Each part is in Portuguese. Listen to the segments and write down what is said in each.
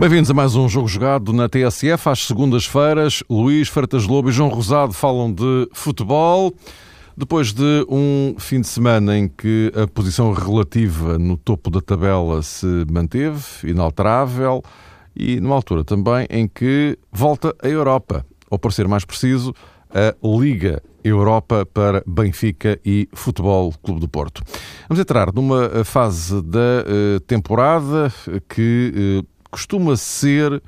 Bem-vindos a mais um Jogo Jogado na TSF. Às segundas-feiras, Luís Freitas Lobo e João Rosado falam de futebol. Depois de um fim de semana em que a posição relativa no topo da tabela se manteve, inalterável, e numa altura também em que volta a Europa, ou para ser mais preciso, a Liga Europa para Benfica e Futebol Clube do Porto. Vamos entrar numa fase da eh, temporada que eh, costuma ser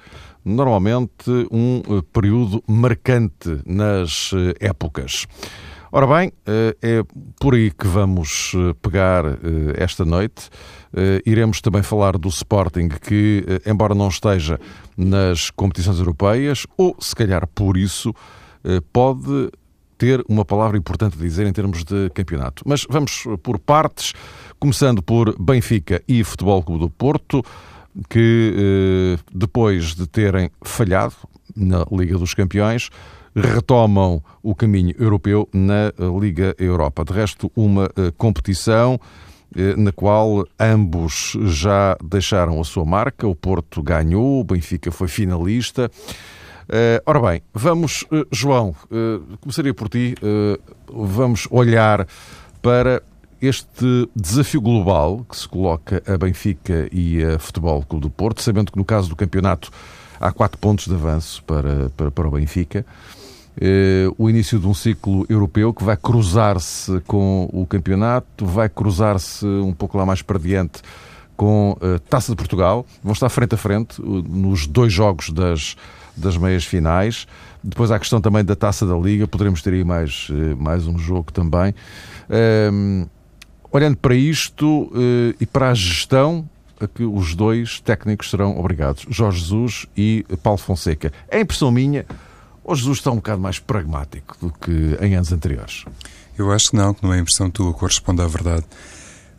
normalmente um eh, período marcante nas eh, épocas. Ora bem, eh, é por aí que vamos pegar esta noite. Iremos também falar do Sporting, que, embora não esteja nas competições europeias, ou se calhar por isso, pode ter uma palavra importante a dizer em termos de campeonato. Mas vamos por partes, começando por Benfica e Futebol Clube do Porto que eh, depois de terem falhado na Liga dos Campeões, retomam o caminho europeu na Liga Europa. De resto, uma eh, competição eh, na qual ambos já deixaram a sua marca. O Porto ganhou, o Benfica foi finalista. Ora bem, vamos, João, começaria por ti. Vamos olhar para este desafio global que se coloca a Benfica e a Futebol Clube do Porto, sabendo que no caso do campeonato há quatro pontos de avanço para, para, para o Benfica. Eh, o início de um ciclo europeu que vai cruzar-se com o campeonato, vai cruzar-se um pouco lá mais para diante com a Taça de Portugal. Vão estar frente a frente nos dois jogos das, das meias finais. Depois há a questão também da Taça da Liga, poderemos ter aí mais, eh, mais um jogo também. Um, ehm, Olhando para isto uh, e para a gestão a que os dois técnicos serão obrigados, Jorge Jesus e Paulo Fonseca. É impressão minha, ou Jesus está um bocado mais pragmático do que em anos anteriores? Eu acho que não, que não é impressão tua, corresponde à verdade.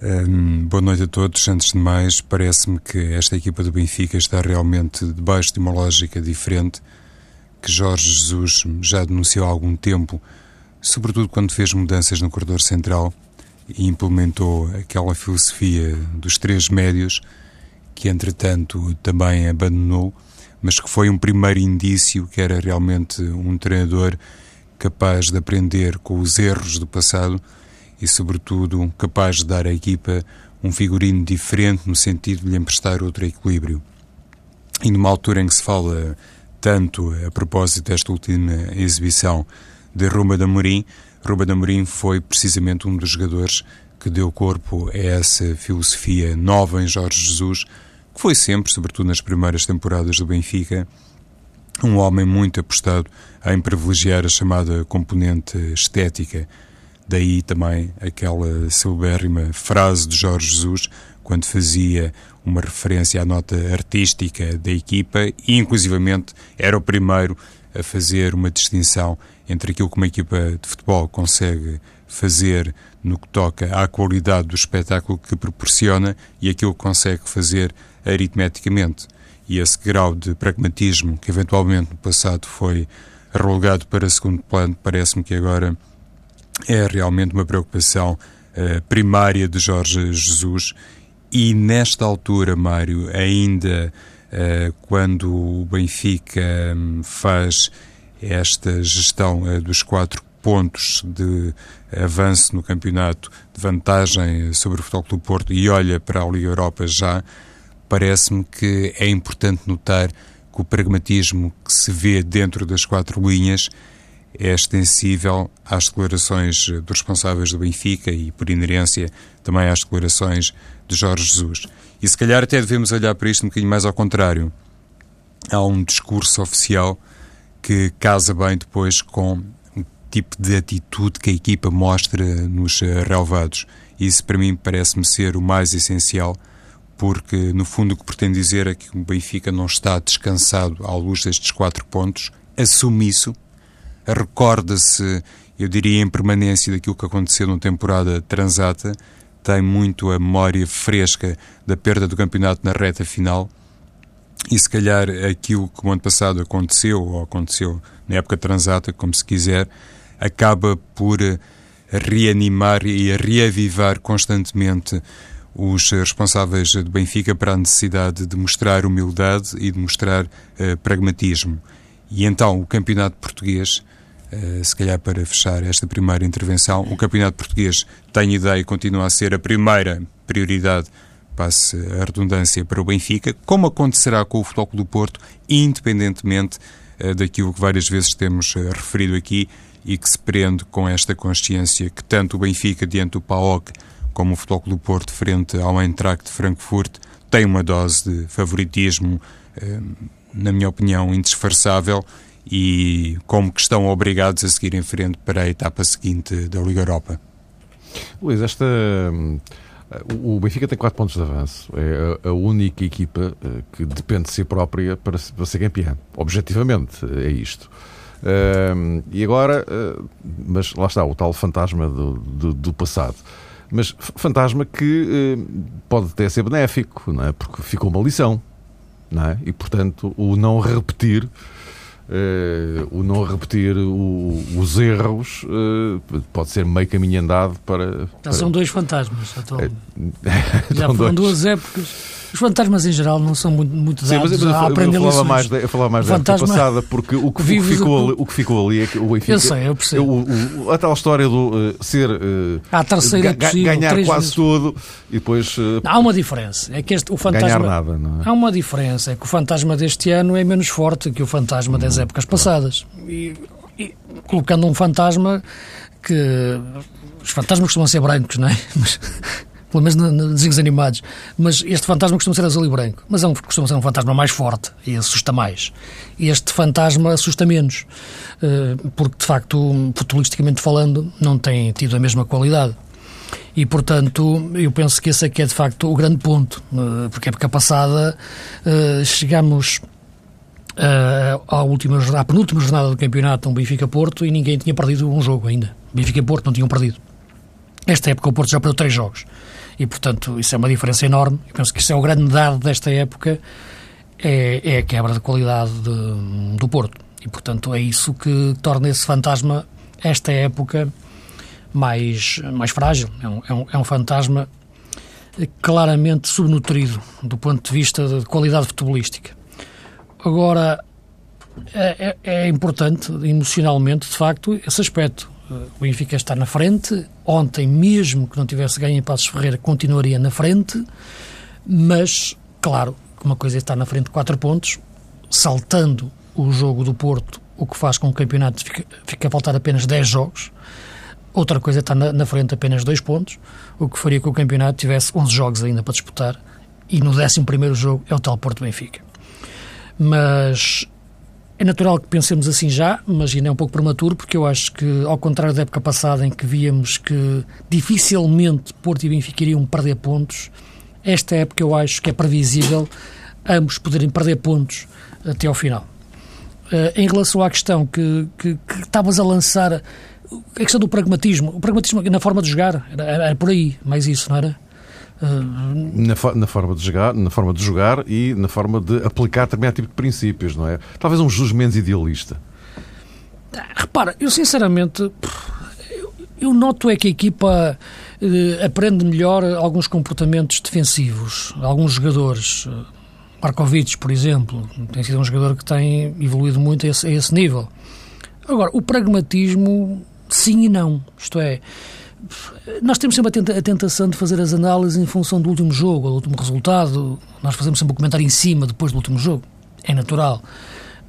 Um, boa noite a todos. Antes de mais, parece-me que esta equipa do Benfica está realmente debaixo de uma lógica diferente que Jorge Jesus já denunciou há algum tempo, sobretudo quando fez mudanças no corredor central e implementou aquela filosofia dos três médios que, entretanto, também abandonou, mas que foi um primeiro indício que era realmente um treinador capaz de aprender com os erros do passado e, sobretudo, capaz de dar à equipa um figurino diferente no sentido de lhe emprestar outro equilíbrio. E numa altura em que se fala tanto a propósito desta última exibição de Roma da Morim, Ruben Amorim foi precisamente um dos jogadores que deu corpo a essa filosofia nova em Jorge Jesus, que foi sempre, sobretudo nas primeiras temporadas do Benfica, um homem muito apostado em privilegiar a chamada componente estética. Daí também aquela celebérrima frase de Jorge Jesus, quando fazia uma referência à nota artística da equipa e, inclusivamente, era o primeiro a fazer uma distinção entre aquilo que uma equipa de futebol consegue fazer no que toca à qualidade do espetáculo que proporciona e aquilo que consegue fazer aritmeticamente. E esse grau de pragmatismo que eventualmente no passado foi relegado para segundo plano, parece-me que agora é realmente uma preocupação uh, primária de Jorge Jesus. E nesta altura, Mário, ainda quando o Benfica um, faz esta gestão eh, dos quatro pontos de avanço no campeonato, de vantagem sobre o Futebol Clube Porto e olha para a Liga Europa já, parece-me que é importante notar que o pragmatismo que se vê dentro das quatro linhas é extensível às declarações dos responsáveis do Benfica e, por inerência, também às declarações de Jorge Jesus. E se calhar até devemos olhar para isto um bocadinho mais ao contrário. Há um discurso oficial que casa bem depois com o tipo de atitude que a equipa mostra nos eh, relevados. Isso para mim parece-me ser o mais essencial, porque no fundo o que pretende dizer é que o Benfica não está descansado à luz destes quatro pontos, assume isso, recorda-se, eu diria, em permanência daquilo que aconteceu na temporada transata, tem muito a memória fresca da perda do campeonato na reta final e se calhar aquilo que o ano passado aconteceu, ou aconteceu na época transata, como se quiser, acaba por reanimar e reavivar constantemente os responsáveis do Benfica para a necessidade de mostrar humildade e de mostrar uh, pragmatismo. E então o campeonato português, se calhar para fechar esta primeira intervenção, o campeonato português tem ideia e continua a ser a primeira prioridade, passe a redundância, para o Benfica, como acontecerá com o Futebol do Porto, independentemente uh, daquilo que várias vezes temos referido aqui e que se prende com esta consciência que tanto o Benfica diante do PAOK como o Futebol do Porto frente ao Eintracht de Frankfurt tem uma dose de favoritismo, eh, na minha opinião, indisfarçável e como que estão obrigados a seguir em frente para a etapa seguinte da Liga Europa. Luís, esta o Benfica tem 4 pontos de avanço. É a única equipa eh, que depende de si própria para ser campeã. Objetivamente, é isto. Uh, e agora, uh, mas lá está, o tal fantasma do, do, do passado. Mas fantasma que uh, pode até ser benéfico, não é? porque ficou uma lição. Não é? E, portanto, o não repetir Uh, o não repetir o, os erros uh, pode ser meio caminho andado para. Já são dois fantasmas atualmente. Já foram dois. duas épocas. Os fantasmas em geral não são muito, muito dados Sim, mas, mas a aprender eu falava mais, eu falava mais da época passada, porque o que, o que, ficou, ali, o que ficou ali é que o Benfica... Eu sei, eu percebo. O, o, a tal história do uh, ser... Uh, a terceira ga, possível, Ganhar quase vezes. tudo e depois... Uh, há uma diferença. É que este, o fantasma... Ganhar nada, não é? Há uma diferença. É que o fantasma deste ano é menos forte que o fantasma das hum, épocas passadas. E, e, colocando um fantasma que... Os fantasmas costumam ser brancos, não é? Mas pelo menos nos desenhos animados. Mas este fantasma costuma ser azul e branco. Mas é um, costuma ser um fantasma mais forte e assusta mais. Este fantasma assusta menos, eh, porque de facto, futbolisticamente falando, não tem tido a mesma qualidade. E, portanto, eu penso que esse aqui é de facto o grande ponto, eh, porque a época passada eh, chegamos à, última, à penúltima jornada do campeonato, um Benfica-Porto, e ninguém tinha perdido um jogo ainda. Benfica-Porto não tinham perdido. Esta época o Porto já perdeu três jogos e, portanto, isso é uma diferença enorme. Eu penso que isso é o grande dado desta época, é, é a quebra de qualidade de, do Porto. E, portanto, é isso que torna esse fantasma, esta época, mais, mais frágil. É um, é um, é um fantasma claramente subnutrido do ponto de vista de qualidade futebolística. Agora, é, é, é importante emocionalmente, de facto, esse aspecto o Benfica está na frente. Ontem, mesmo que não tivesse ganho em Passos Ferreira, continuaria na frente. Mas, claro, uma coisa é estar na frente de 4 pontos, saltando o jogo do Porto, o que faz com que o campeonato fique, a faltar apenas 10 jogos. Outra coisa é estar na, na frente apenas 2 pontos, o que faria que o campeonato tivesse 11 jogos ainda para disputar. E no 11 jogo é o tal Porto Benfica. Mas é natural que pensemos assim já, mas ainda é um pouco prematuro, porque eu acho que, ao contrário da época passada, em que víamos que dificilmente Porto e Benfica iriam perder pontos, esta época eu acho que é previsível ambos poderem perder pontos até ao final. Uh, em relação à questão que, que, que estavas a lançar, a questão do pragmatismo, o pragmatismo na forma de jogar, era, era por aí, mais isso, não era? Na, na, forma de jogar, na forma de jogar e na forma de aplicar determinado tipo de princípios, não é? Talvez um Jesus menos idealista. Repara, eu sinceramente eu, noto é que a equipa eh, aprende melhor alguns comportamentos defensivos, alguns jogadores. Markovic, por exemplo, tem sido um jogador que tem evoluído muito a esse, a esse nível. Agora, o pragmatismo, sim e não. Isto é, nós temos sempre a tentação de fazer as análises em função do último jogo, do último resultado. Nós fazemos sempre um comentário em cima depois do último jogo. É natural.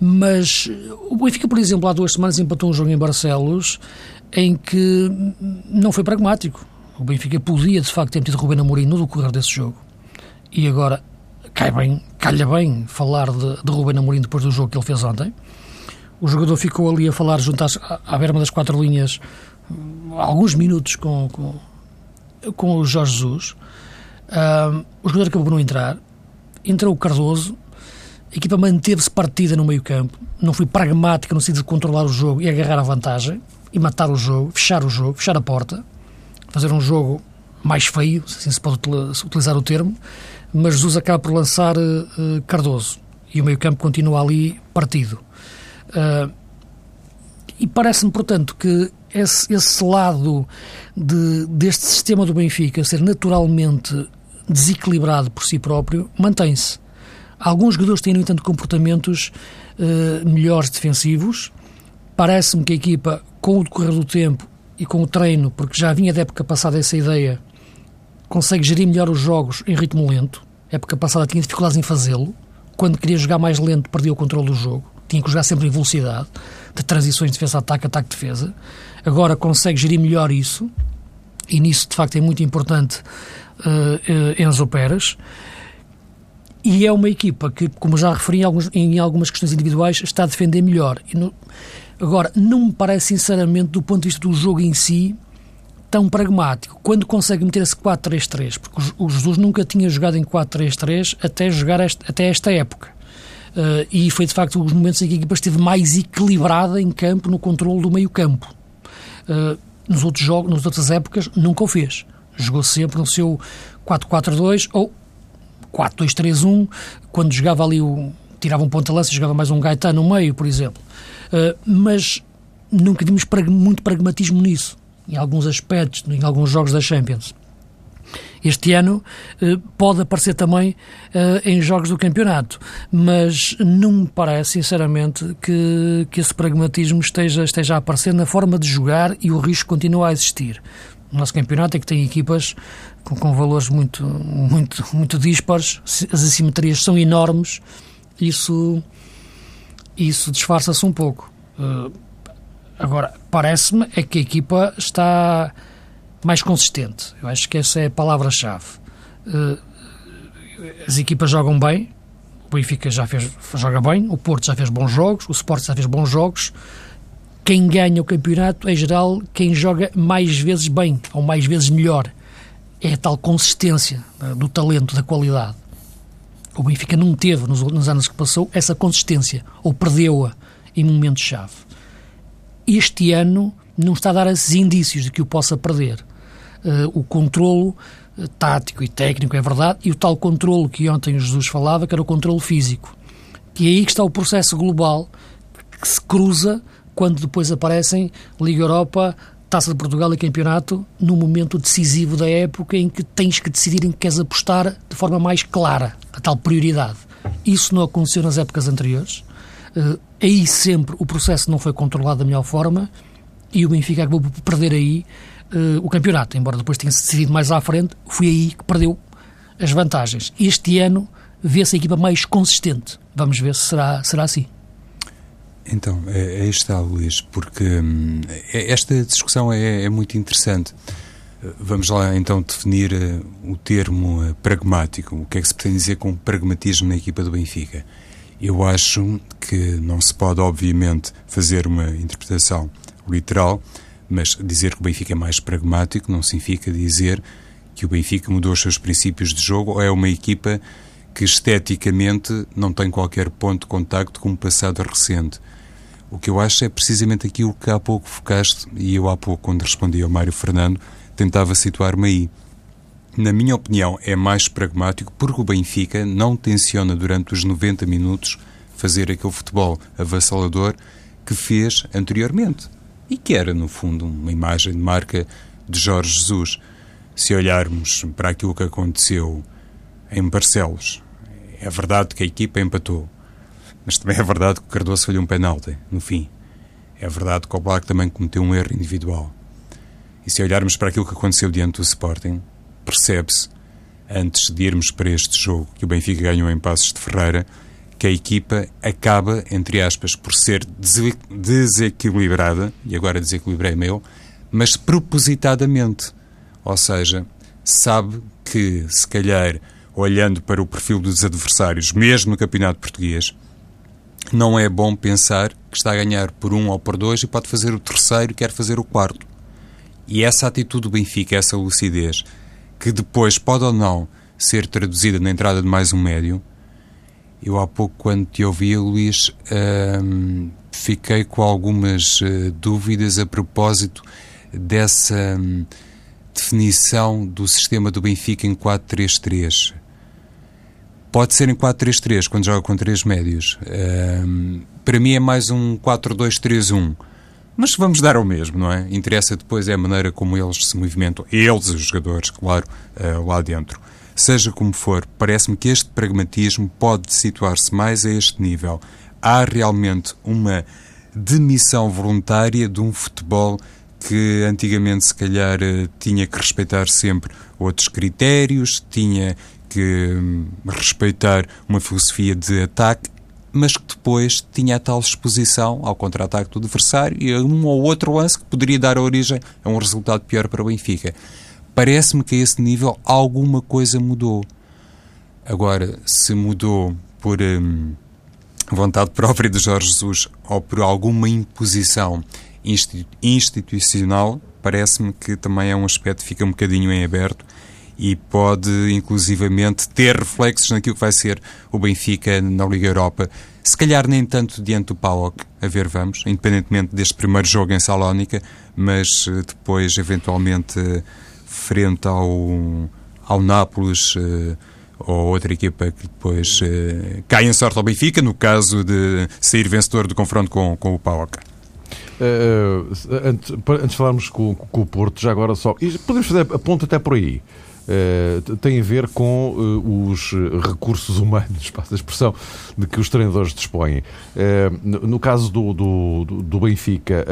Mas o Benfica, por exemplo, há duas semanas empatou um jogo em Barcelos em que não foi pragmático. O Benfica podia, de facto, ter metido Rubén Amorim no decorrer desse jogo. E agora cai bem, calha bem falar de, de Rubén Amorim depois do jogo que ele fez ontem. O jogador ficou ali a falar junto às, à berma das quatro linhas alguns minutos com, com, com o Jorge Jesus. Uh, o jogador acabou por não entrar. Entrou o Cardoso. A equipa manteve-se partida no meio campo. Não foi pragmática no sentido de controlar o jogo e agarrar a vantagem. E matar o jogo, fechar o jogo, fechar a porta. Fazer um jogo mais feio, se assim se pode utilizar o termo. Mas Jesus acaba por lançar uh, Cardoso. E o meio campo continua ali partido. Uh, e parece-me, portanto, que esse, esse lado de, deste sistema do Benfica ser naturalmente desequilibrado por si próprio, mantém-se. Alguns jogadores têm, no entanto, comportamentos uh, melhores defensivos. Parece-me que a equipa, com o decorrer do tempo e com o treino, porque já vinha da época passada essa ideia, consegue gerir melhor os jogos em ritmo lento. A época passada tinha dificuldades em fazê-lo. Quando queria jogar mais lento, perdia o controle do jogo. Tinha que jogar sempre em velocidade, de transições de defesa-ataque, ataque-defesa. Agora consegue gerir melhor isso, e nisso, de facto, é muito importante uh, uh, Enzo Pérez. E é uma equipa que, como já referi em, alguns, em algumas questões individuais, está a defender melhor. No, agora, não me parece, sinceramente, do ponto de vista do jogo em si, tão pragmático. Quando consegue meter esse 4-3-3, porque o, Jesus nunca tinha jogado em 4-3-3 até, jogar este, até esta época. Uh, e foi, de facto, os momentos em que a equipa esteve mais equilibrada em campo, no controle do meio campo. Uh, nos outros jogos, nas outras épocas, nunca o fez. Jogou sempre no seu 4-4-2 ou 4-2-3-1, quando jogava ali o. tirava um ponta-lança e jogava mais um Gaetano no meio, por exemplo. Uh, mas nunca vimos muito pragmatismo nisso, em alguns aspectos, em alguns jogos da Champions. Este ano uh, pode aparecer também uh, em jogos do campeonato, mas não me parece, sinceramente, que, que esse pragmatismo esteja, esteja a aparecer na forma de jogar e o risco continua a existir. O nosso campeonato é que tem equipas com, com valores muito, muito, muito dispares, as assimetrias são enormes, isso, isso disfarça-se um pouco. Uh, agora, parece-me é que a equipa está mais consistente. Eu acho que essa é a palavra-chave. Uh, as equipas jogam bem, o Benfica já fez, joga bem, o Porto já fez bons jogos, o Sport já fez bons jogos, quem ganha o campeonato, em geral, quem joga mais vezes bem ou mais vezes melhor. É a tal consistência uh, do talento, da qualidade. O Benfica não teve, nos, nos anos que passou, essa consistência, ou perdeu-a em momentos-chave. Este ano não está a dar esses indícios de que o possa perder. Uh, o controlo uh, tático e técnico, é verdade, e o tal controlo que ontem Jesus falava, que era o controlo físico. E é aí que está o processo global que se cruza quando depois aparecem Liga Europa, Taça de Portugal e Campeonato, no momento decisivo da época em que tens que decidir em que queres apostar de forma mais clara, a tal prioridade. Isso não aconteceu nas épocas anteriores. Uh, aí sempre o processo não foi controlado da melhor forma e o Benfica acabou por perder aí uh, o campeonato, embora depois tenha decidido mais à frente, foi aí que perdeu as vantagens. Este ano vê-se a equipa mais consistente. Vamos ver se será, será assim. Então, é, aí está, Luís, porque hum, é, esta discussão é, é, muito interessante. Vamos lá então definir uh, o termo uh, pragmático. O que é que se pretende dizer com pragmatismo na equipa do Benfica? Eu acho que não se pode, obviamente, fazer uma interpretação literal, mas dizer que o Benfica é mais pragmático não significa dizer que o Benfica mudou os seus princípios de jogo ou é uma equipa que esteticamente não tem qualquer ponto de contacto com o passado recente. O que eu acho é precisamente aquilo que há pouco focaste, e eu há pouco, quando respondi ao Mário Fernando, tentava situar-me aí. Na minha opinião, é mais pragmático porque o Benfica não tenciona durante os 90 minutos fazer aquele futebol avassalador que fez anteriormente e que era, no fundo, uma imagem de marca de Jorge Jesus. Se olharmos para aquilo que aconteceu em Barcelos, é verdade que a equipa empatou, mas também é verdade que o Cardoso falhou um penalti, no fim. É verdade que o Black também cometeu um erro individual. E se olharmos para aquilo que aconteceu diante do Sporting, percebe-se, antes de irmos para este jogo que o Benfica ganhou em Passos de Ferreira, que a equipa acaba, entre aspas, por ser desequilibrada, e agora desequilibrei meu, mas propositadamente. Ou seja, sabe que, se calhar, olhando para o perfil dos adversários, mesmo no Campeonato Português, não é bom pensar que está a ganhar por um ou por dois e pode fazer o terceiro e quer fazer o quarto. E essa atitude do Benfica, essa lucidez, que depois pode ou não ser traduzida na entrada de mais um médio, eu há pouco, quando te ouvia, Luís, hum, fiquei com algumas uh, dúvidas a propósito dessa hum, definição do sistema do Benfica em 4-3-3. Pode ser em 4-3-3, quando joga com três médios. Um, para mim é mais um 4-2-3-1. Mas vamos dar ao mesmo, não é? Interessa depois é a maneira como eles se movimentam. Eles, os jogadores, claro, uh, lá dentro. Seja como for, parece-me que este pragmatismo pode situar-se mais a este nível. Há realmente uma demissão voluntária de um futebol que antigamente, se calhar, eh, tinha que respeitar sempre outros critérios, tinha que hum, respeitar uma filosofia de ataque, mas que depois tinha a tal exposição ao contra-ataque do adversário e a um ou outro lance que poderia dar origem a um resultado pior para o Benfica. Parece-me que a esse nível alguma coisa mudou. Agora, se mudou por hum, vontade própria de Jorge Jesus ou por alguma imposição institucional, parece-me que também é um aspecto que fica um bocadinho em aberto e pode, inclusivamente, ter reflexos naquilo que vai ser o Benfica na Liga Europa. Se calhar nem tanto diante do PAOK, a ver vamos, independentemente deste primeiro jogo em Salónica, mas eh, depois, eventualmente, frente ao, ao Nápoles uh, ou outra equipa que depois uh, cai em sorte ao Benfica, no caso de sair vencedor do confronto com, com o PAOK. Uh, antes, antes de falarmos com, com, o Porto, já agora só. podemos fazer a ponta até por aí. Uh, tem a ver com uh, os recursos humanos, passa a expressão, de que os treinadores dispõem. No, no, caso do, do, do Benfica,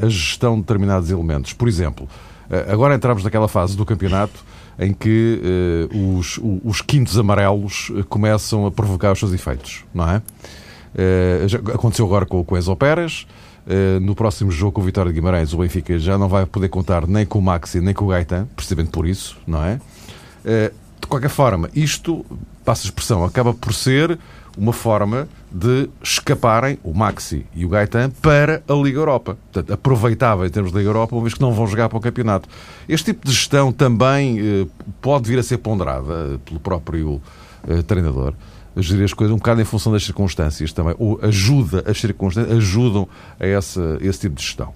a gestão de determinados elementos. Por exemplo, agora entramos naquela fase do campeonato em que os, os quintos amarelos começam a provocar os seus efeitos, não é? aconteceu agora com, com Pérez. Uh, no próximo jogo com o Vitória de Guimarães, o Benfica já não vai poder contar nem com o Maxi nem com o Gaetan, precisamente por isso, não é? Uh, de qualquer forma, isto, passa a expressão, acaba por ser uma forma de escaparem o Maxi e o Gaetan para a Liga Europa. Portanto, aproveitável em termos de Liga Europa, uma vez que não vão jogar para o campeonato. Este tipo de gestão também uh, pode vir a ser ponderada pelo próprio treinador a gerir as coisas um bocado em função das circunstâncias também, ou ajuda, as circunstâncias ajudam a essa, esse tipo de gestão.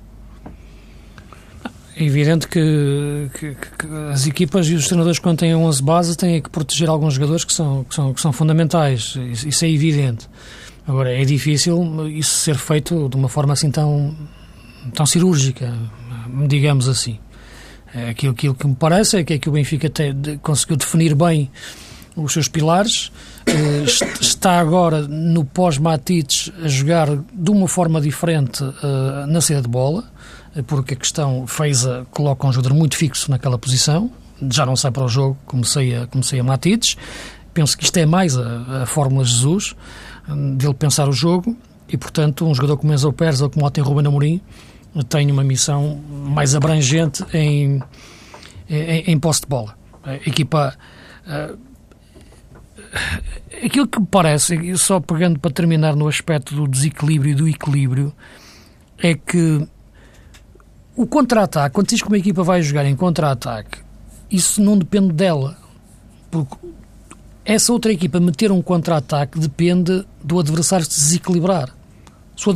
É evidente que, que, que, as equipas e os treinadores, quando têm 11 bases, têm que proteger alguns jogadores que são, que são, que são fundamentais. Isso, isso é evidente. Agora, é difícil isso ser feito de uma forma assim tão, tão cirúrgica, digamos assim. É aquilo, aquilo que me parece é que, é que o Benfica te, de, conseguiu definir bem os seus pilares, eh, está agora no pós-Matites a jogar de uma forma diferente eh, na saída de bola, eh, porque a questão Feiza coloca um jogador muito fixo naquela posição, já não sai para o jogo, comecei a, comecei a Matites. Penso que isto é mais a, a fórmula Jesus, dele pensar o jogo, e portanto um jogador como Enzo Pérez ou como o tem Ruben Amorim tem uma missão mais abrangente em, em, em posse de bola. A equipa aquilo que me parece, só pegando para terminar no aspecto do desequilíbrio e do equilíbrio, é que o contra-ataque, quando diz que uma equipa vai jogar em contra-ataque, isso não depende dela. Porque essa outra equipa meter um contra-ataque depende do adversário se desequilibrar. Se o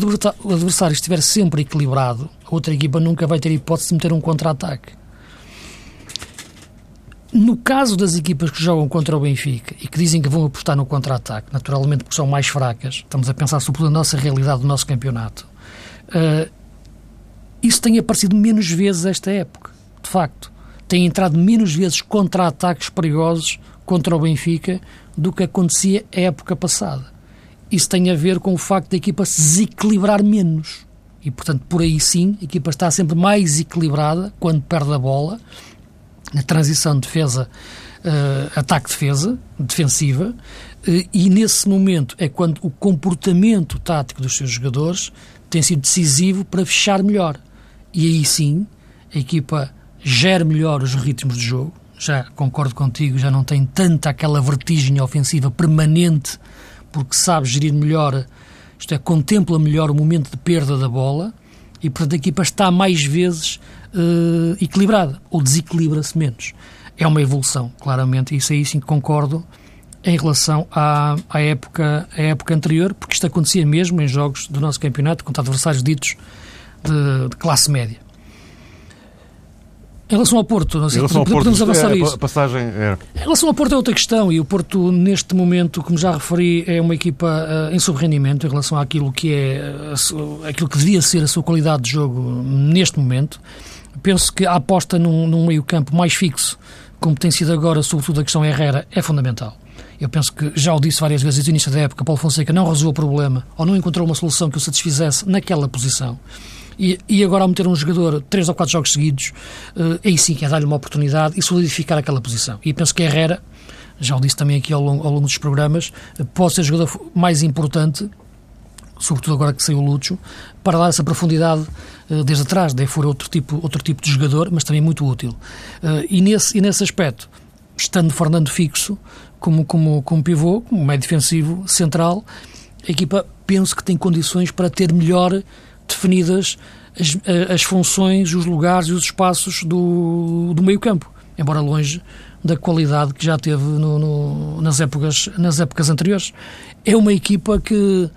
adversário estiver sempre equilibrado, a outra equipa nunca vai ter hipótese de meter um contra-ataque. No caso das equipas que jogam contra o Benfica e que dizem que vão apostar no contra-ataque, naturalmente porque são mais fracas, estamos a pensar sobre a nossa realidade do nosso campeonato, uh, isso tem aparecido menos vezes esta época, de facto. Tem entrado menos vezes contra-ataques perigosos contra o Benfica do que acontecia a época passada. Isso tem a ver com o facto da equipa se desequilibrar menos. E, portanto, por aí sim, a equipa está sempre mais equilibrada quando perde a bola na transição de defesa, uh, ataque-defesa, defensiva, uh, e nesse momento é quando o comportamento tático dos seus jogadores tem sido decisivo para fechar melhor. E aí sim, a equipa gera melhor os ritmos de jogo, já concordo contigo, já não tem tanta aquela vertigem ofensiva permanente, porque sabe gerir melhor, isto é, contempla melhor o momento de perda da bola, e portanto a equipa está mais vezes uh, equilibrada, ou desequilibra-se menos. É uma evolução, claramente, e isso aí sim concordo em relação à, à, época, à época anterior, porque isto acontecia mesmo em jogos do nosso campeonato contra adversários ditos de, de classe média. Em relação ao Porto, não sei, em relação podemos Porto, avançar é, isso. Passagem é... Em relação ao Porto é outra questão e o Porto, neste momento, como já referi, é uma equipa uh, em sobrerendimento em relação àquilo que é uh, aquilo que devia ser a sua qualidade de jogo neste momento. penso que a aposta num, num meio-campo mais fixo, como tem sido agora, sobretudo a questão Herrera, é fundamental. Eu penso que já o disse várias vezes no início da época, Paulo Fonseca não resolveu o problema ou não encontrou uma solução que o satisfizesse naquela posição. E, e agora, ao meter um jogador três ou quatro jogos seguidos, uh, aí sim que é dar-lhe uma oportunidade e solidificar aquela posição. E penso que Herrera, já o disse também aqui ao longo, ao longo dos programas, pode ser o jogador mais importante sobretudo agora que saiu o Lúcio, para dar essa profundidade uh, desde atrás. Deve for outro tipo, outro tipo de jogador, mas também muito útil. Uh, e, nesse, e nesse aspecto, estando Fernando fixo, como, como, como pivô, como médio defensivo central, a equipa penso que tem condições para ter melhor definidas as, as funções, os lugares e os espaços do, do meio campo, embora longe da qualidade que já teve no, no, nas, épocas, nas épocas anteriores. É uma equipa que,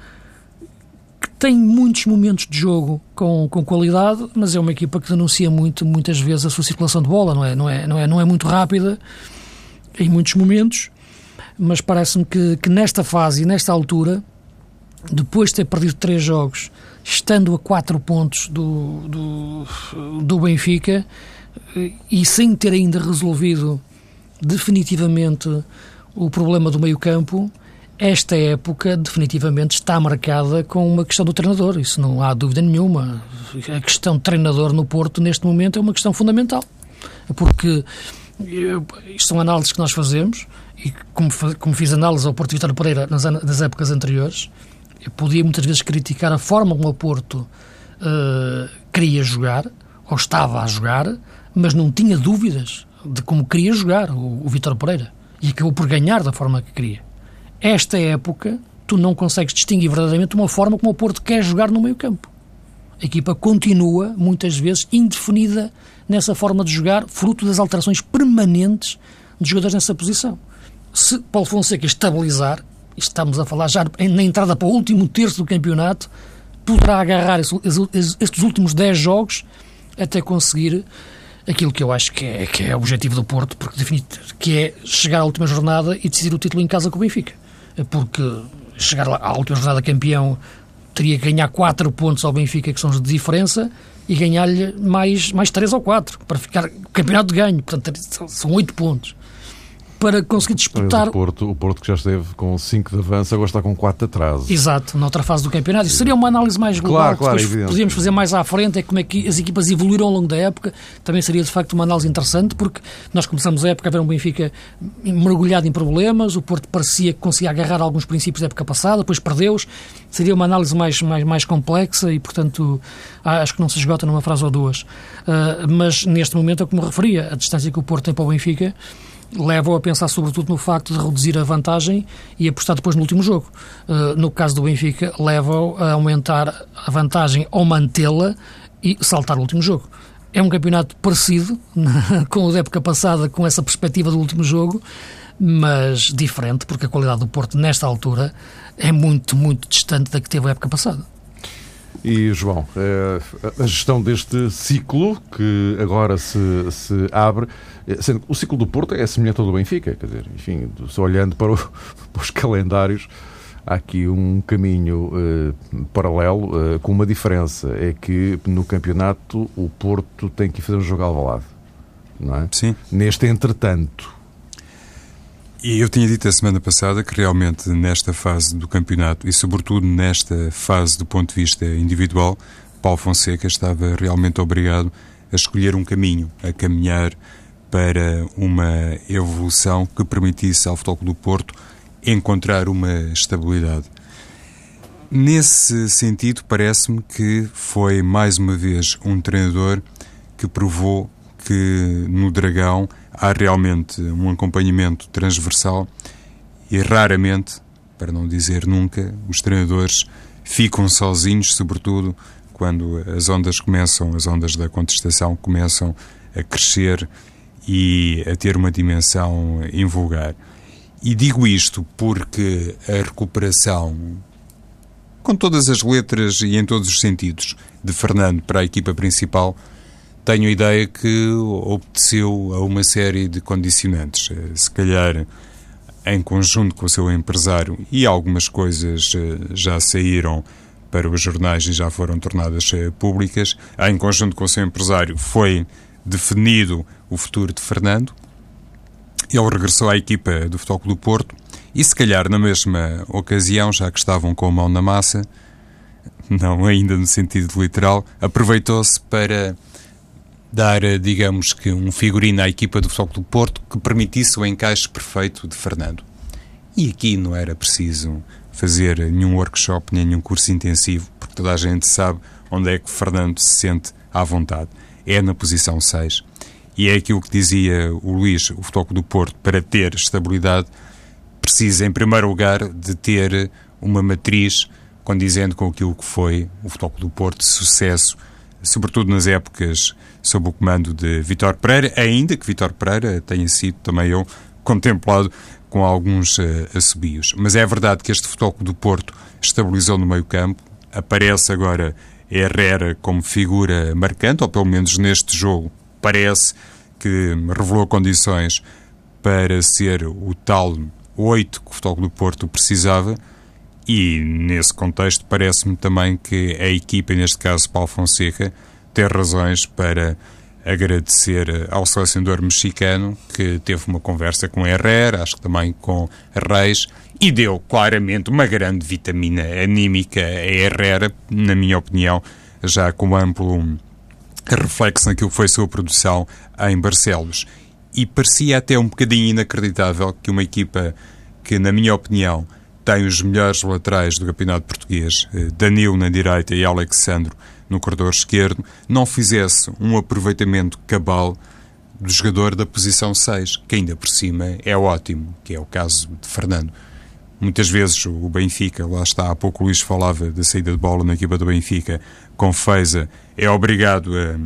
que tem muitos momentos de jogo com, com qualidade, mas é uma equipa que denuncia muito, muitas vezes, a sua circulação de bola, não é? Não é, não é, não é muito rápida em muitos momentos, mas parece-me que, que nesta fase e nesta altura, depois de ter perdido três jogos, estando a quatro pontos do, do, do Benfica e sem ter ainda resolvido definitivamente o problema do meio-campo, esta época definitivamente está marcada com uma questão do treinador, isso não há dúvida nenhuma. A questão treinador no Porto neste momento é uma questão fundamental, porque isto são análises que nós fazemos e como, como fiz análise ao Porto Vitória Pereira nas, nas épocas anteriores, eu podia muitas vezes criticar a forma como o Porto uh, queria jogar, ou estava a jogar, mas não tinha dúvidas de como queria jogar o, o Vitor Pereira. E acabou por ganhar da forma que queria. Esta época, tu não consegues distinguir verdadeiramente uma forma como o Porto quer jogar no meio campo. A equipa continua, muitas vezes, indefinida nessa forma de jogar, fruto das alterações permanentes de jogadores nessa posição. Se Paulo Fonseca estabilizar, estamos a falar já na entrada para o último terço do campeonato, poderá agarrar estes últimos 10 jogos até conseguir aquilo que eu acho que é, que é o objetivo do Porto, porque que é chegar à última jornada e decidir o título em casa com o Benfica. Porque chegar à última jornada campeão teria que ganhar 4 pontos ao Benfica, que são de diferença, e ganhar-lhe mais, mais 3 ou 4, para ficar campeonato de ganho. Portanto, são 8 pontos para conseguir disputar. O Porto, o Porto que já esteve com 5 de avanço, agora está com 4 de atraso. Exato, na outra fase do campeonato. Isso seria uma análise mais global, claro, claro, que podíamos fazer mais à frente, é como é que as equipas evoluíram ao longo da época. Também seria de facto uma análise interessante, porque nós começamos a época a ver um Benfica mergulhado em problemas, o Porto parecia que conseguia agarrar alguns princípios da época passada, depois perdeu-os. Seria uma análise mais, mais, mais complexa e, portanto, acho que não se esgota numa frase ou duas. Uh, mas neste momento, é como referia, a distância que o Porto tem para o Benfica levam a pensar sobretudo no facto de reduzir a vantagem e apostar depois no último jogo. Uh, no caso do Benfica, levam a aumentar a vantagem ou mantê-la e saltar o último jogo. É um campeonato parecido com o da época passada, com essa perspectiva do último jogo, mas diferente, porque a qualidade do Porto, nesta altura, é muito, muito distante da que teve a época passada. E, João, eh, a gestão deste ciclo que agora se, se abre, eh, sendo o ciclo do Porto é semelhante ao do Benfica, quer dizer, enfim, só olhando para, o, para os calendários, há aqui um caminho uh, paralelo, uh, com uma diferença, é que no campeonato o Porto tem que fazer um jogo alvalado, não é? Sim. Neste entretanto, e eu tinha dito a semana passada que realmente nesta fase do campeonato e sobretudo nesta fase do ponto de vista individual, Paulo Fonseca estava realmente obrigado a escolher um caminho, a caminhar para uma evolução que permitisse ao Futebol do Porto encontrar uma estabilidade. Nesse sentido, parece-me que foi mais uma vez um treinador que provou que no Dragão há realmente um acompanhamento transversal e raramente, para não dizer nunca, os treinadores ficam sozinhos, sobretudo quando as ondas começam, as ondas da contestação começam a crescer e a ter uma dimensão invulgar. E digo isto porque a recuperação, com todas as letras e em todos os sentidos, de Fernando para a equipa principal tenho a ideia que obteceu a uma série de condicionantes. Eh, se calhar em conjunto com o seu empresário, e algumas coisas eh, já saíram para os jornais e já foram tornadas públicas. Em conjunto com o seu empresário foi definido o futuro de Fernando. Ele regressou à equipa do Futebol do Porto e, se calhar, na mesma ocasião, já que estavam com a mão na massa, não ainda no sentido literal, aproveitou-se para dar, digamos que, um figurino à equipa do Futebol do Porto que permitisse o encaixe perfeito de Fernando. E aqui não era preciso fazer nenhum workshop, nenhum curso intensivo, porque toda a gente sabe onde é que Fernando se sente à vontade. É na posição 6. E é aquilo que dizia o Luís, o Futebol do Porto, para ter estabilidade, precisa, em primeiro lugar, de ter uma matriz condizendo com aquilo que foi o Futebol do Porto sucesso, sobretudo nas épocas sob o comando de Vitor Pereira, ainda que Vitor Pereira tenha sido também eu contemplado com alguns uh, assobios. Mas é verdade que este Futebol do Porto estabilizou no meio campo, aparece agora Herrera como figura marcante, ou pelo menos neste jogo parece que revelou condições para ser o tal 8 que o Futebol do Porto precisava, e nesse contexto parece-me também que a equipa, neste caso Paulo Fonseca, tem razões para agradecer ao selecionador mexicano que teve uma conversa com Herrera, acho que também com Reis, e deu claramente uma grande vitamina anímica a Herrera, na minha opinião, já com amplo reflexo naquilo que foi a sua produção em Barcelos. E parecia até um bocadinho inacreditável que uma equipa que, na minha opinião, tem os melhores laterais do campeonato português, eh, Danilo na direita e Alexandro no corredor esquerdo, não fizesse um aproveitamento cabal do jogador da posição 6, que ainda por cima é ótimo, que é o caso de Fernando. Muitas vezes o Benfica, lá está, há pouco o Luís falava da saída de bola na equipa do Benfica, com Feza, é obrigado a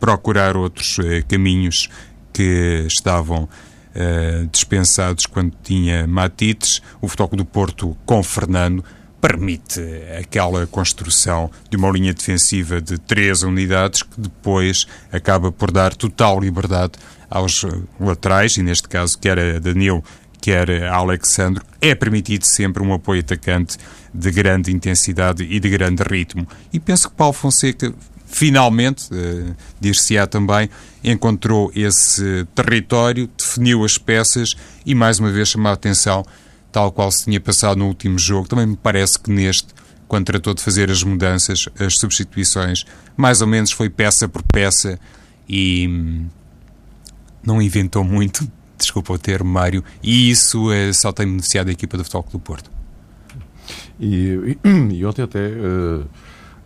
procurar outros eh, caminhos que estavam uh, dispensados quando tinha Matites. O Futebol do Porto com Fernando permite aquela construção de uma linha defensiva de três unidades que depois acaba por dar total liberdade aos laterais, e neste caso quer a Danilo, quer a Alexandre, é permitido sempre um apoio atacante de grande intensidade e de grande ritmo. E penso que Paulo Fonseca finalmente, uh, dir-se-á também, encontrou esse território, definiu as peças e mais uma vez chamou a atenção tal qual se tinha passado no último jogo. Também me parece que neste, quando tratou de fazer as mudanças, as substituições, mais ou menos foi peça por peça e hum, não inventou muito, desculpa o termo, Mário, e isso é, só tem beneficiado a equipa do Futebol do Porto. E, e, e ontem até uh,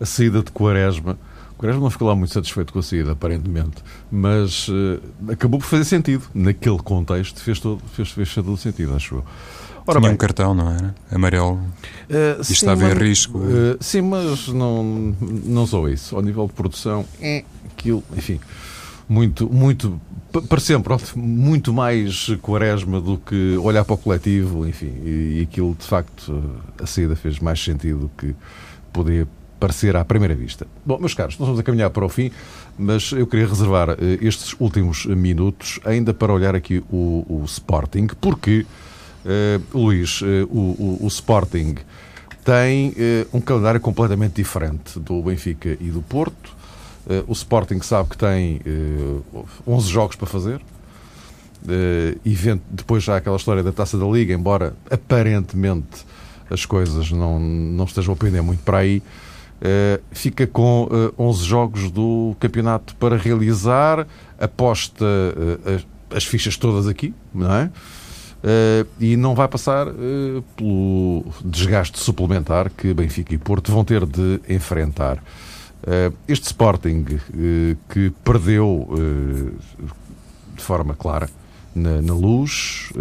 a saída de Quaresma Quaresma não ficou lá muito satisfeito com a saída, aparentemente, mas uh, acabou por fazer sentido. Naquele contexto fez todo, fez, fez todo sentido, acho eu. Ora Tinha bem, um cartão, não era? Amarelo. Uh, e estava mas, em risco. Uh, sim, mas não, não só isso. Ao nível de produção, é aquilo, enfim, muito, muito, pareceu pronto, muito mais quaresma do que olhar para o coletivo, enfim, e, e aquilo, de facto, a saída fez mais sentido do que poderia parecer à primeira vista. Bom, meus caros, nós vamos a caminhar para o fim, mas eu queria reservar uh, estes últimos minutos ainda para olhar aqui o, o Sporting, porque Uh, Luís, uh, o, o, o, Sporting tem uh, um calendário completamente diferente do Benfica e do Porto. o Sporting sabe que tem 11 jogos para fazer. e vem, depois já aquela história da taça da Liga, embora aparentemente as coisas não, não estejam a pender muito para aí. fica com 11 jogos do campeonato para realizar, aposta as fichas todas aqui, não é? Uh, e não vai passar uh, pelo desgaste suplementar que Benfica e Porto vão ter de enfrentar. Uh, este Sporting que perdeu de forma clara na, na luz,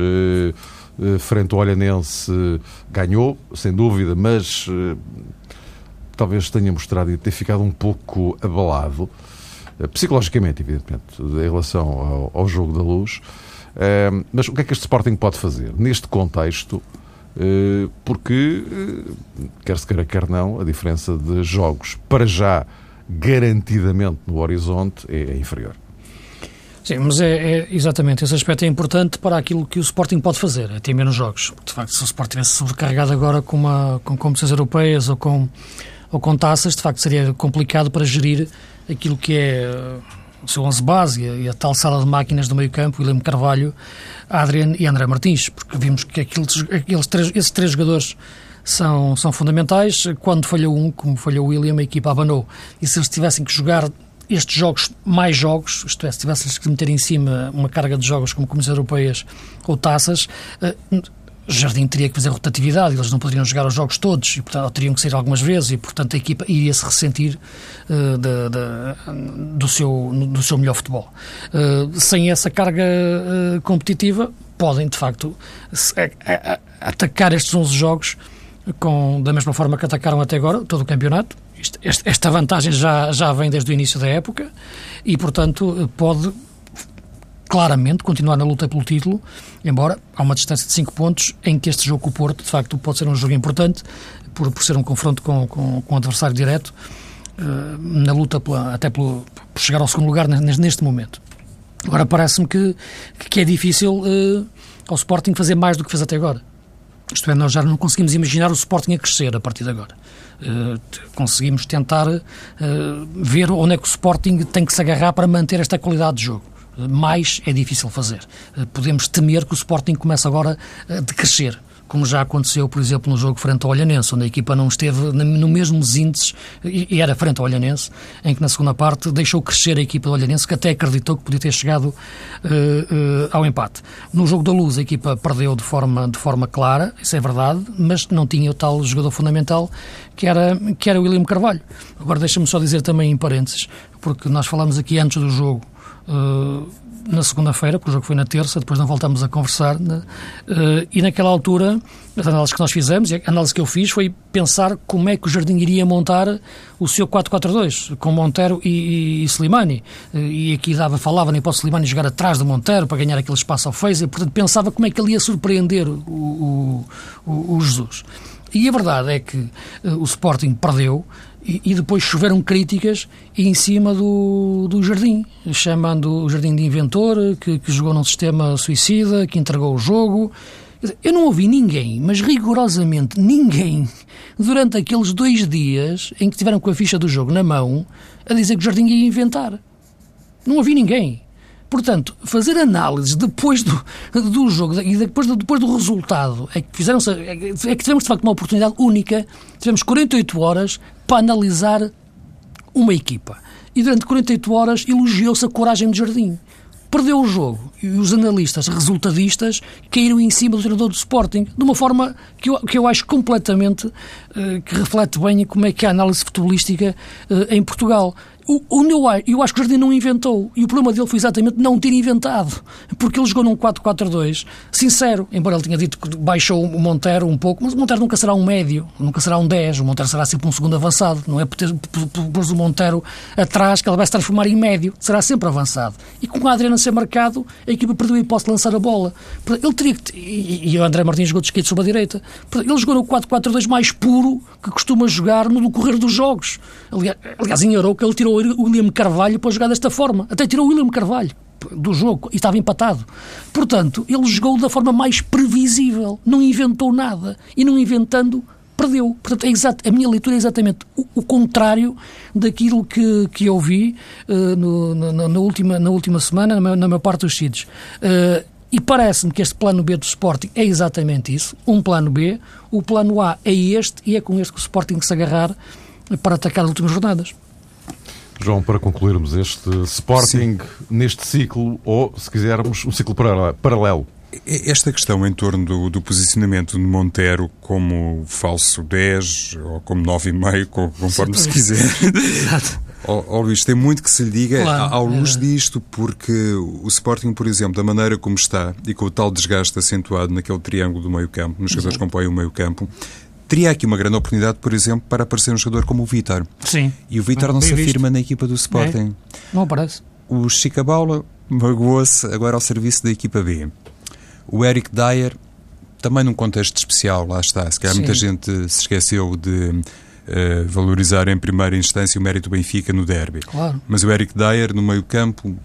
frente ao Olhanense ganhou, sem dúvida, mas talvez tenha mostrado e ter ficado um pouco abalado, psicologicamente, evidentemente, em relação ao, ao jogo da luz mas o que é que este Sporting pode fazer neste contexto? Uh, porque, uh, quer se queira, quer não, a diferença de jogos, para já garantidamente no horizonte, é, é inferior. Sim, mas é, é, exatamente esse aspecto é importante para aquilo que o Sporting pode fazer, é menos jogos. De facto, se o Sporting tivesse sobrecarregado agora com, uma, com competições europeias ou com ou com taças, de facto seria complicado para gerir aquilo que é o seu 11 base e a, tal sala de máquinas do meio campo, William Carvalho, Adrian e André Martins, porque vimos que aqueles, aqueles três, esses três jogadores são, são fundamentais. Quando falhou um, como falhou o William, a equipa abanou. E se eles tivessem que jogar estes jogos, mais jogos, isto é, se tivessem que meter em cima uma carga de jogos como Comissões Europeias ou taças, eh, Jardim teria que fazer rotatividade, eles não poderiam jogar os jogos todos, e portanto teriam que sair algumas vezes, e portanto a equipa iria se ressentir uh, de, de, do, seu, do seu melhor futebol. Uh, sem essa carga uh, competitiva, podem de facto atacar estes 11 jogos com, da mesma forma que atacaram até agora todo o campeonato. Esta vantagem já, já vem desde o início da época e, portanto, pode claramente continuar na luta pelo título, embora há uma distância de 5 pontos em que este jogo com o Porto, de facto, pode ser um jogo importante, por, por ser um confronto com, com, com um adversário direto, uh, na luta pela, até pelo, por chegar ao segundo lugar neste, neste momento. Agora parece-me que, que é difícil uh, ao Sporting fazer mais do que fez até agora. Isto é, nós já não conseguimos imaginar o Sporting a crescer a partir de agora. Uh, conseguimos tentar uh, ver onde é que o Sporting tem que se agarrar para manter esta qualidade de jogo mais é difícil fazer. Eh, podemos temer que o Sporting comece agora a decrescer como já aconteceu, por exemplo, no jogo frente ao Olhanense, onde a equipa não esteve no mesmos índices, e era frente ao Olhanense, em que na segunda parte deixou crescer a equipa do Olhanense, que até acreditou que podia ter chegado uh, uh, ao empate. No jogo da Luz, a equipa perdeu de forma, de forma clara, isso é verdade, mas não tinha o tal jogador fundamental que era, que era o William Carvalho. Agora deixa-me só dizer também em parênteses, porque nós falamos aqui antes do jogo uh, na segunda-feira, porque o jogo foi na terça, depois não voltamos a conversar, né? uh, e naquela altura, as análises que nós fizemos, a análise que eu fiz foi pensar como é que o Jardim iria montar o seu 4-4-2, com Monteiro e, e, e Slimani, uh, e aqui dava, falava nem para o Slimani jogar atrás do Monteiro para ganhar aquele espaço ao Feiza, portanto pensava como é que ele ia surpreender o, o, o, o Jesus. E a verdade é que o Sporting perdeu, e, depois choveram críticas em cima do, do Jardim, chamando o Jardim de inventor, que, que jogou num sistema suicida, que entregou o jogo. Eu não ouvi ninguém, mas rigorosamente ninguém, durante aqueles dois dias em que tiveram com a ficha do jogo na mão, a dizer que o Jardim ia inventar. Não ouvi ninguém. Portanto, fazer análises depois do, do jogo e depois do, depois do resultado é que, fizeram é que tivemos de facto uma oportunidade única. Tivemos 48 horas para analisar uma equipa. E durante 48 horas elogiou-se a coragem do Jardim. Perdeu o jogo e os analistas resultadistas caíram em cima do treinador do Sporting de uma forma que eu, que eu acho completamente uh, que reflete bem como é que é a análise futebolística uh, em Portugal. O, o eu, eu acho que o Jardim não inventou. E o problema dele foi exatamente não ter inventado. Porque ele jogou num 4-4-2, sincero, embora ele tenha dito que baixou o Montero um pouco, mas o Montero nunca será um médio, nunca será um 10. O Montero será sempre um segundo avançado. Não é por pôs o Montero atrás que ele vai se transformar em médio. Será sempre avançado. E com o Adriano ser marcado, a equipa perdeu a hipótese de lançar a bola. Ele teria que. E, e o André Martins jogou de esquerda sobre a direita. Ele jogou no 4-4-2 mais puro que costuma jogar no decorrer dos jogos. Aliás, em Europa ele tirou o William Carvalho para jogar desta forma. Até tirou o William Carvalho do jogo e estava empatado. Portanto, ele jogou da forma mais previsível, não inventou nada e não inventando perdeu. Portanto, é exato, a minha leitura é exatamente o, o contrário daquilo que, que eu vi uh, no, na, na, última, na última semana, na na maior parte dos sítios. Uh, e parece-me que este plano B do Sporting é exatamente isso, um plano B. O plano A é este e é com este que o Sporting se agarrar para atacar as últimas jornadas. João, para concluirmos este Sporting Sim. neste ciclo, ou, se quisermos, um ciclo paralelo. Esta questão em torno do, do posicionamento de Montero como falso 10 ou como 9,5, conforme Sim, se quiser. Exato. Oh, oh, Luís, tem muito que se lhe diga claro, ao luz é. disto, porque o Sporting, por exemplo, da maneira como está e com o tal desgaste acentuado naquele triângulo do meio-campo, nos jogadores que compõem o meio-campo, teria aqui uma grande oportunidade, por exemplo, para aparecer um jogador como o Vítor. Sim. E o Vítor não se afirma na equipa do Sporting. É. Não aparece. O Chica Baula magoou-se agora ao serviço da equipa B. O Eric Dyer, também num contexto especial, lá está. Se calhar Sim. muita gente se esqueceu de uh, valorizar em primeira instância o mérito do Benfica no derby. Claro. Mas o Eric Dyer, no meio campo,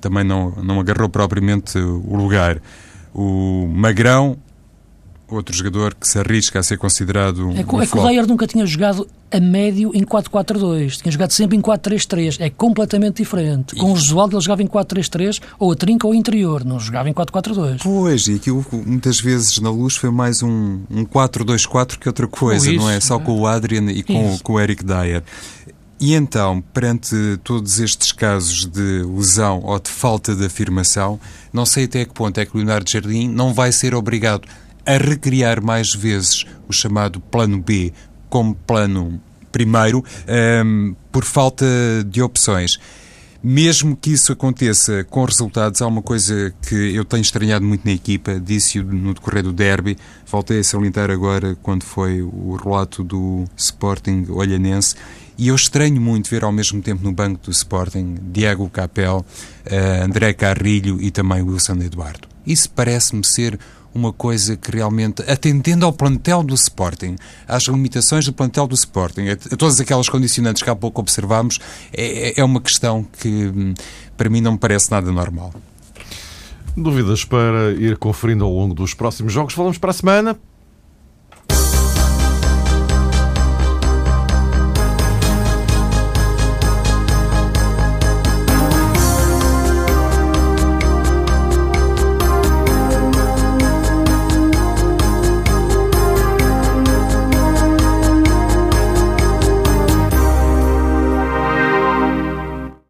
também não, não agarrou propriamente o lugar. O Magrão outro jogador que se arrisca a ser considerado um, é, um é que o Leyer nunca tinha jogado a médio em 4-4-2, tinha jogado sempre em 4-3-3, é completamente diferente. Com o Josualdo ele jogava em 4-3-3 ou a trinca ou interior, não jogava em 4-4-2. Pois, e aquilo muitas vezes na luz foi mais um, um 4-2-4 que outra coisa, não é? Só é. com o Adrian e com, com o Eric Dyer. E então, perante todos estes casos de lesão ou de falta de afirmação, não sei até que ponto é que o Leonardo Jardim não vai ser obrigado a recriar mais vezes o chamado plano B como plano primeiro, um, ehm, por falta de opções. Mesmo que isso aconteça com resultados, há uma coisa que eu tenho estranhado muito na equipa, disse-o no decorrer do derby, voltei a salientar agora quando foi o relato do Sporting Olhanense, e eu estranho muito ver ao mesmo tempo no banco do Sporting Diego Capel, uh, André Carrilho e também Wilson Eduardo. Isso parece-me ser uma coisa que realmente, atendendo ao plantel do Sporting, às limitações do plantel do Sporting, a, todas aquelas condicionantes que há pouco observámos, é, é uma questão que hum, para mim não me parece nada normal. Dúvidas para ir conferindo ao longo dos próximos jogos. Falamos para a semana.